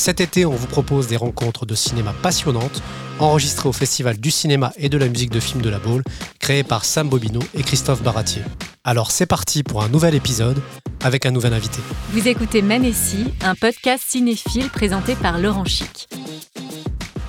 Cet été, on vous propose des rencontres de cinéma passionnantes, enregistrées au Festival du cinéma et de la musique de film de la Baule, créé par Sam Bobino et Christophe Baratier. Alors c'est parti pour un nouvel épisode avec un nouvel invité. Vous écoutez Manessi, un podcast cinéphile présenté par Laurent Chic.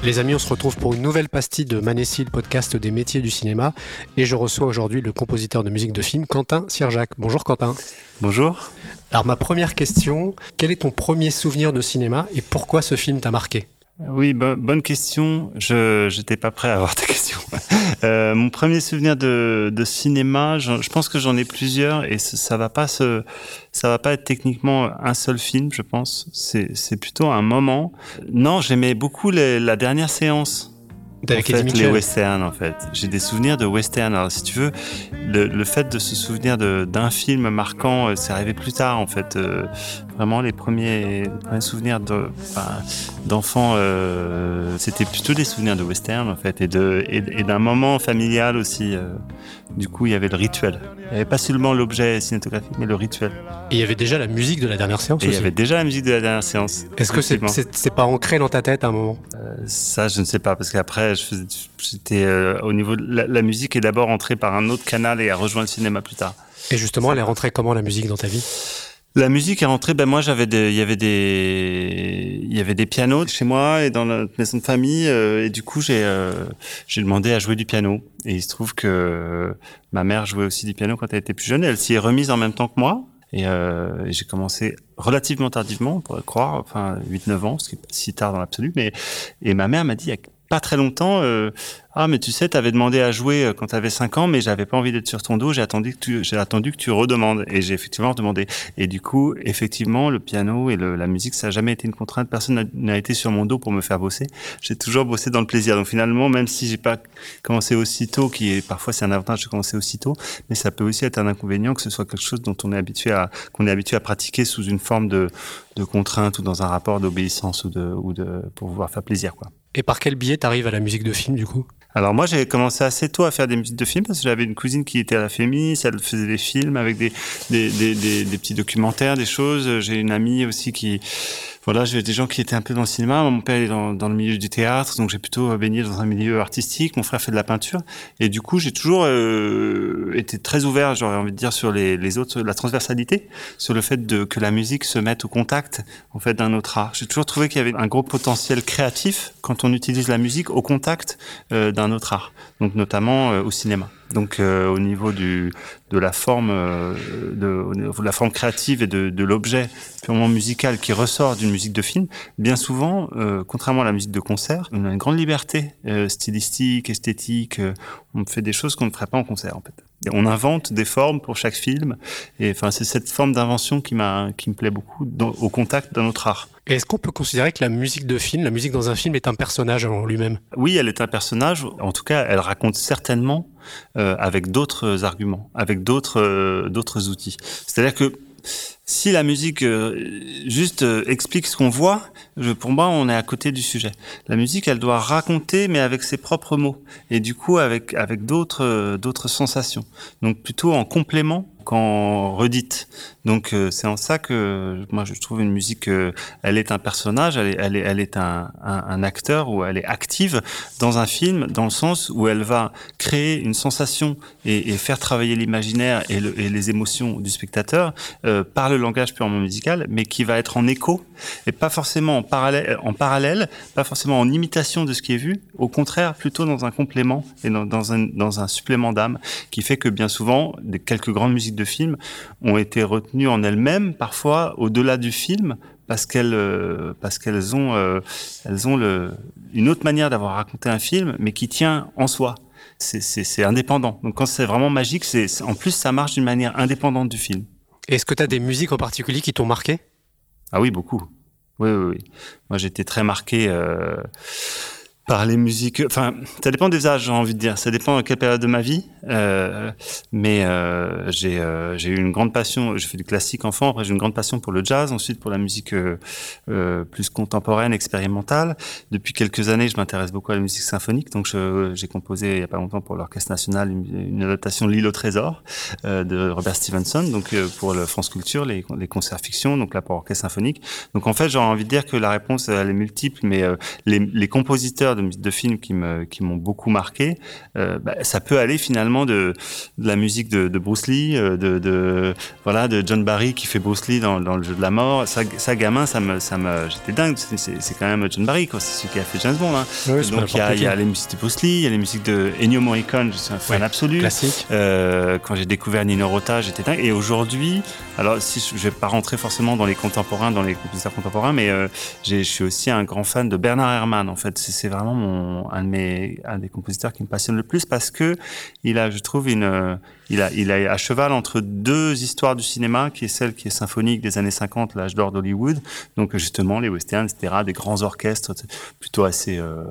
Les amis, on se retrouve pour une nouvelle pastille de Manessi, le podcast des métiers du cinéma. Et je reçois aujourd'hui le compositeur de musique de film, Quentin Sierjac. Bonjour Quentin. Bonjour. Alors ma première question, quel est ton premier souvenir de cinéma et pourquoi ce film t'a marqué? Oui, bonne question. Je n'étais pas prêt à avoir ta question. Euh, mon premier souvenir de, de cinéma, je, pense que j'en ai plusieurs et ça, va pas se, ça va pas être techniquement un seul film, je pense. C'est plutôt un moment. Non, j'aimais beaucoup la dernière séance en fait, les westerns, en fait. J'ai des souvenirs de westerns. Alors, si tu veux, le, le fait de se souvenir d'un film marquant, euh, c'est arrivé plus tard, en fait. Euh, vraiment, les premiers, souvenirs d'enfants, euh, c'était plutôt des souvenirs de western, en fait, et d'un et, moment familial aussi. Euh. du coup, il y avait le rituel. Il n'y avait pas seulement l'objet cinématographique, mais le rituel. Et il y avait déjà la musique de la dernière séance et Il y avait déjà la musique de la dernière séance. Est-ce que c'est pas ancré dans ta tête à un moment? Ça, je ne sais pas, parce qu'après, j'étais euh, au niveau de la, musique est d'abord entrée par un autre canal et a rejoint le cinéma plus tard. Et justement, elle est rentrée comment la musique dans ta vie? La musique est rentrée. Ben moi, j'avais il y avait des, il y avait des pianos chez moi et dans notre maison de famille. Euh, et du coup, j'ai, euh, j'ai demandé à jouer du piano. Et il se trouve que ma mère jouait aussi du piano quand elle était plus jeune. Elle s'y est remise en même temps que moi. Et, euh, j'ai commencé relativement tardivement, on pourrait croire, enfin 8-9 ans, ce qui est pas si tard dans l'absolu. Mais et ma mère m'a dit, pas très longtemps, euh, ah mais tu sais, t'avais demandé à jouer euh, quand t'avais 5 ans, mais j'avais pas envie d'être sur ton dos. J'ai attendu que tu, j'ai attendu que tu redemandes, et j'ai effectivement demandé. Et du coup, effectivement, le piano et le, la musique, ça a jamais été une contrainte. Personne n'a été sur mon dos pour me faire bosser. J'ai toujours bossé dans le plaisir. Donc finalement, même si j'ai pas commencé aussitôt, qui est parfois c'est un avantage de commencer aussitôt, mais ça peut aussi être un inconvénient que ce soit quelque chose dont on est habitué à qu'on est habitué à pratiquer sous une forme de, de contrainte ou dans un rapport d'obéissance ou de ou de pour pouvoir faire plaisir quoi. Et par quel biais t'arrives à la musique de film du coup? Alors moi j'ai commencé assez tôt à faire des musiques de films parce que j'avais une cousine qui était à la Fémis, elle faisait des films avec des des, des, petits documentaires, des choses. J'ai une amie aussi qui voilà, j'avais des gens qui étaient un peu dans le cinéma. Mon père est dans, dans le milieu du théâtre, donc j'ai plutôt baigné dans un milieu artistique. Mon frère fait de la peinture, et du coup, j'ai toujours euh, été très ouvert, j'aurais envie de dire, sur les, autres, la transversalité, sur le fait que la musique se mette au contact, en fait, d'un autre art. J'ai toujours trouvé qu'il y avait un gros potentiel créatif quand on utilise la musique au contact euh, d'un autre art, donc notamment euh, au cinéma. Donc euh, au niveau de la forme, de, la forme créative et de, l'objet purement musical qui ressort d'une musique de film, bien souvent, contrairement à la musique de concert, on a une grande liberté stylistique, esthétique. on fait des choses qu'on ne ferait pas en concert en fait. Et on invente des formes pour chaque film. Et enfin, c'est cette forme d'invention qui m'a, qui me plaît beaucoup au contact d'un autre art. Est-ce qu'on peut considérer que la musique de film, la musique dans un film est un personnage en lui-même? Oui, elle est un personnage. En tout cas, elle raconte certainement euh, avec d'autres arguments, avec d'autres euh, d'autres outils. C'est-à-dire que si la musique euh, juste euh, explique ce qu'on voit, je, pour moi, on est à côté du sujet. La musique, elle doit raconter, mais avec ses propres mots, et du coup avec avec d'autres euh, d'autres sensations. Donc plutôt en complément qu'en redite. Donc c'est en ça que moi je trouve une musique, elle est un personnage, elle est elle est, elle est un, un, acteur ou elle est active dans un film, dans le sens où elle va créer une sensation et, faire travailler l'imaginaire et, le, et, les émotions du spectateur par le langage purement musical, mais qui va être en écho et pas forcément en parallèle, en parallèle, pas forcément en imitation de ce qui est vu, au contraire, plutôt dans un complément et dans, dans un, dans un supplément d'âme, qui fait que bien souvent, des quelques grandes musiques de films ont été retenues en elles-mêmes, parfois au-delà du film, parce qu'elles euh, parce qu'elles ont euh, elles ont le, une autre manière d'avoir raconté un film, mais qui tient en soi. C'est indépendant. Donc quand c'est vraiment magique, c'est en plus ça marche d'une manière indépendante du film. Est-ce que tu as des musiques en particulier qui t'ont marqué? Ah oui, beaucoup. Oui, oui, oui. Moi, j'étais très marqué. Euh... par les musiques. Enfin, ça dépend des âges, j'ai envie de dire. Ça dépend de quelle période de ma vie. Euh, mais euh, j'ai euh, j'ai eu une grande passion. J'ai fait du classique enfant. Après, j'ai une grande passion pour le jazz. Ensuite, pour la musique plus contemporaine, expérimentale. Depuis quelques années, je m'intéresse beaucoup à la musique symphonique. Donc, j'ai composé il y a pas longtemps pour l'Orchestre national une, adaptation L'île au trésor de Robert Stevenson. Donc, pour le France Culture, les, concerts fiction. Donc là, pour orchestre symphonique. Donc, en fait, j'aurais envie de dire que la réponse elle est multiple, mais les compositeurs de, de films qui me qui m'ont beaucoup marqué, euh, bah, ça peut aller finalement de, de la musique de, de, Bruce Lee, euh, de, de voilà de John Barry qui fait Bruce Lee dans, dans le jeu de la mort. Ça, ça gamin, ça me ça me j'étais dingue. C'est quand même John Barry quoi, c'est celui qui a fait James Bond. Hein. Oui, Donc il y, a, il y a les musiques de Bruce Lee, il y a les musiques de Ennio Morricone, je suis un fan Ouais, absolu. Classique. Euh, quand j'ai découvert Nino Rota, j'étais dingue. Et aujourd'hui, alors si je je vais pas rentrer forcément dans les contemporains, dans les compositeurs contemporains, mais euh, je suis aussi un grand fan de Bernard Herrmann. En fait, c'est c'est un un des compositeurs qui me passionne le plus parce que il a, je trouve, une, il a à cheval entre deux histoires du cinéma, qui est celle qui est symphonique des années 50, l'âge d'or d'Hollywood. Donc justement les westerns, etc., des grands orchestres plutôt assez euh,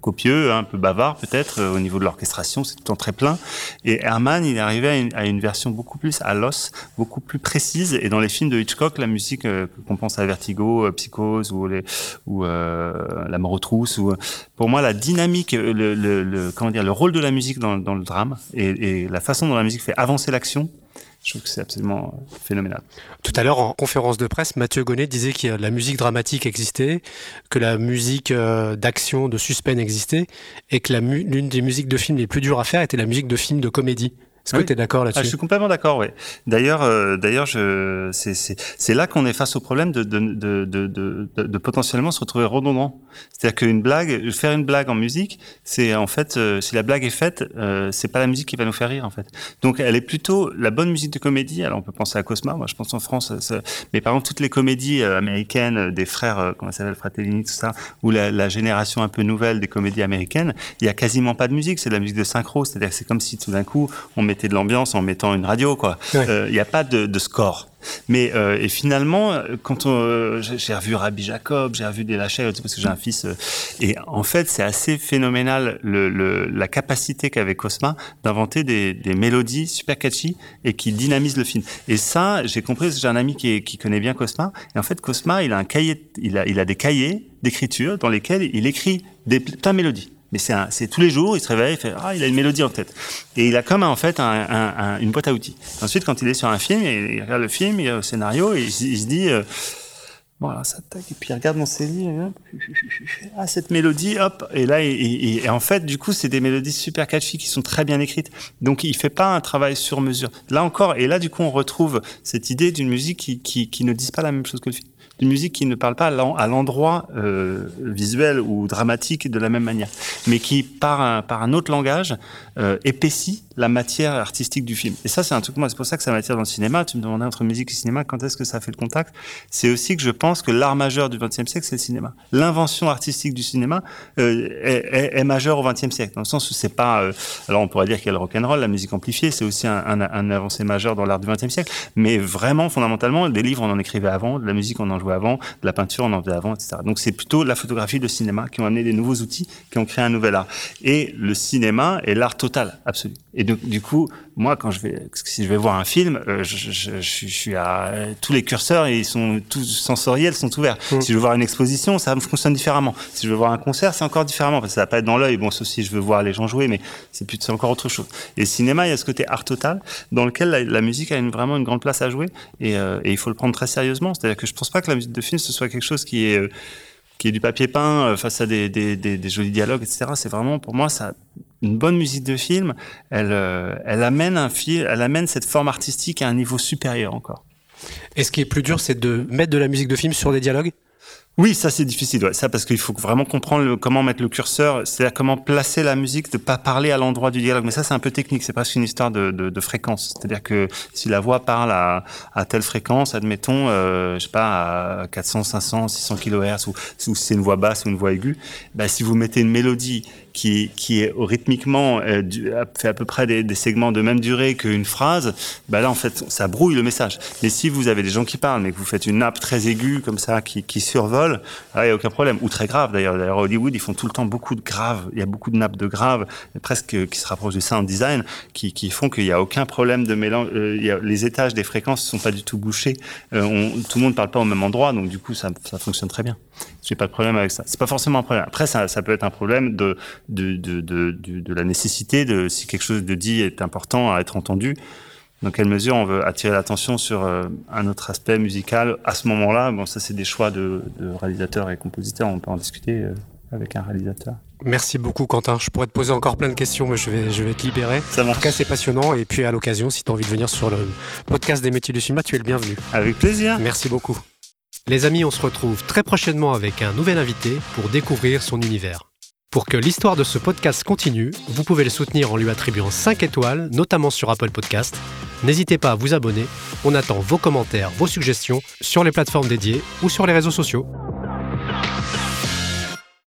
copieux, hein, un peu bavard peut-être euh, au niveau de l'orchestration, c'est tout le temps très plein. Et Herman, il est arrivé à une, version beaucoup plus à l'os, beaucoup plus précise. Et dans les films de Hitchcock, la musique euh, qu'on pense à Vertigo, Psychose ou, les, La mort aux trousses, ou, pour moi, la dynamique, le, comment dire, le rôle de la musique dans, le drame et la façon dont la musique fait avancer l'action, je trouve que c'est absolument phénoménal. Tout à l'heure, en conférence de presse, Mathieu Gonnet disait que la musique dramatique existait, que la musique euh, d'action, de suspense existait, et que l'une des musiques de films les plus dures à faire était la musique de film de comédie. Est-ce que Oui. tu es d'accord Ah, je là-dessus suis complètement d'accord, oui. D'ailleurs, euh, d'ailleurs, je, c'est, c'est, c'est là qu'on est face au problème de, de, de, de, de, potentiellement se retrouver redondant. C'est-à-dire qu'une blague, faire une blague en musique, c'est en fait, euh, si la blague est faite, euh, c'est pas la musique qui va nous faire rire, en fait. Donc, elle est plutôt la bonne musique de comédie. Alors, on peut penser à Cosma. Moi, je pense en France, ça- mais par exemple, toutes les comédies euh, américaines euh, des frères, euh, comment ça s'appelle, Fratellini, tout ça, ou la, la génération un peu nouvelle des comédies américaines, il y a quasiment pas de musique. C'est de la musique de synchro. C'est-à-dire que c'est comme si tout d'un coup, on de l'ambiance en mettant une radio, quoi. Ouais. Euh, Il n'y a pas de, de score. Mais euh, et finalement, euh, quand euh, j'ai revu Rabbi Jacob, j'ai revu des Lachais parce que j'ai un fils, euh, et en fait c'est assez phénoménal le, le, la capacité qu'avait Cosma d'inventer des, des mélodies super catchy et qui dynamisent le film. Et ça, j'ai compris, j'ai un ami qui connaît bien Cosma, et en fait Cosma, il a un cahier, il a, il a des cahiers d'écriture dans lesquels il écrit des plein de mélodies. Mais c'est tous les jours, il se réveille, il fait ah il a une mélodie en tête. Et il a comme en fait un, un- un- une boîte à outils. Ensuite, quand il est sur un film, il, regarde le film, il a le scénario et il, se- dit euh, voilà ça tac et puis il regarde mon CD, ah cette mélodie hop et là et, en fait du coup c'est des mélodies super catchy qui sont très bien écrites. Donc il fait pas un travail sur mesure. Là encore et là du coup on retrouve cette idée d'une musique qui, qui, qui ne dise pas la même chose que le film d'une musique qui ne parle pas à l'endroit euh, visuel ou dramatique de la même manière, mais qui par un, par un autre langage euh, épaissit la matière artistique du film. Et ça, c'est un truc moi, c'est pour ça que ça m'attire dans le cinéma. Tu me demandais entre musique et cinéma, quand est-ce que ça fait le contact? C'est aussi que je pense que l'art majeur du XXe siècle, c'est le cinéma. L'invention artistique du cinéma euh, est, majeure au XXe siècle, dans le sens où c'est pas. euh, alors on pourrait dire qu'il y a le rock'n'roll, la musique amplifiée, c'est aussi un, un, un avancé majeur dans l'art du XXe siècle. Mais vraiment, fondamentalement, des livres on en écrivait avant, de la musique on en jouait avant, de la peinture on en faisait avant, etc. Donc c'est plutôt la photographie, le cinéma qui ont amené des nouveaux outils, qui ont créé un nouvel art. Et le cinéma est l'art total, absolu. Donc du coup, moi quand je vais, si je vais voir un film, euh, je, je, je, je suis à euh, tous les curseurs, ils sont tous sensoriels, sont ouverts. Mm. Si je veux voir une exposition, ça fonctionne différemment. Si je veux voir un concert, c'est encore différemment parce que ça va pas être dans l'œil. Bon, sauf si je veux voir les gens jouer, mais c'est plus c'est encore autre chose. Et le cinéma, il y a ce côté art total dans lequel la, la musique a une, vraiment une grande place à jouer et, euh, et il faut le prendre très sérieusement. C'est-à-dire que je pense pas que la musique de film ce soit quelque chose qui est euh, qui est du papier peint face à des, des, des, des jolis dialogues, etc. C'est vraiment pour moi ça une bonne musique de film, elle, euh, elle amène un fil, elle amène cette forme artistique à un niveau supérieur encore. Et ce qui est plus dur, c'est de mettre de la musique de film sur des dialogues? Oui, ça c'est difficile, ouais. ça parce qu'il faut vraiment comprendre le- comment mettre le curseur, c'est-à-dire comment placer la musique, de pas parler à l'endroit du dialogue. Mais ça c'est un peu technique, c'est presque une histoire de, de, de fréquence. C'est-à-dire que si la voix parle à, à telle fréquence, admettons, euh, je sais pas, à 400, 500, 600 kHz, ou, ou si c'est une voix basse ou une voix aiguë, bah, si vous mettez une mélodie qui, qui est rythmiquement euh, fait à peu près des, des, segments de même durée qu'une phrase, bah là en fait ça brouille le message. Mais si vous avez des gens qui parlent, mais que vous faites une nappe très aiguë comme ça qui, qui survole, il n'y a aucun problème. Ou très grave d'ailleurs. D'ailleurs Hollywood ils font tout le temps beaucoup de graves. Il y a beaucoup de nappes de graves, presque qui se rapprochent du sound design, qui, qui font qu'il n'y a aucun problème de mélange. Euh, les étages des fréquences ne sont pas du tout bouchés. Euh, on, tout le monde ne parle pas au même endroit, donc du coup ça, ça fonctionne très bien. J'ai pas de problème avec ça. C'est pas forcément un problème. Après, ça, ça peut être un problème de de, de, de, de, la nécessité de si quelque chose de dit est important à être entendu. Dans quelle mesure on veut attirer l'attention sur euh, un autre aspect musical à ce moment-là Bon, ça c'est des choix de, réalisateurs et compositeurs. On peut en discuter euh, avec un réalisateur. Merci beaucoup Quentin. Je pourrais te poser encore plein de questions, mais je vais, je vais te libérer. Ça En tout cas, c'est passionnant. Et puis à l'occasion, si tu as envie de venir sur le podcast des métiers du cinéma, tu es le bienvenu. Avec plaisir. Merci beaucoup. Les amis, on se retrouve très prochainement avec un nouvel invité pour découvrir son univers. Pour que l'histoire de ce podcast continue, vous pouvez le soutenir en lui attribuant 5 étoiles, notamment sur Apple Podcast. N'hésitez pas à vous abonner. On attend vos commentaires, vos suggestions sur les plateformes dédiées ou sur les réseaux sociaux.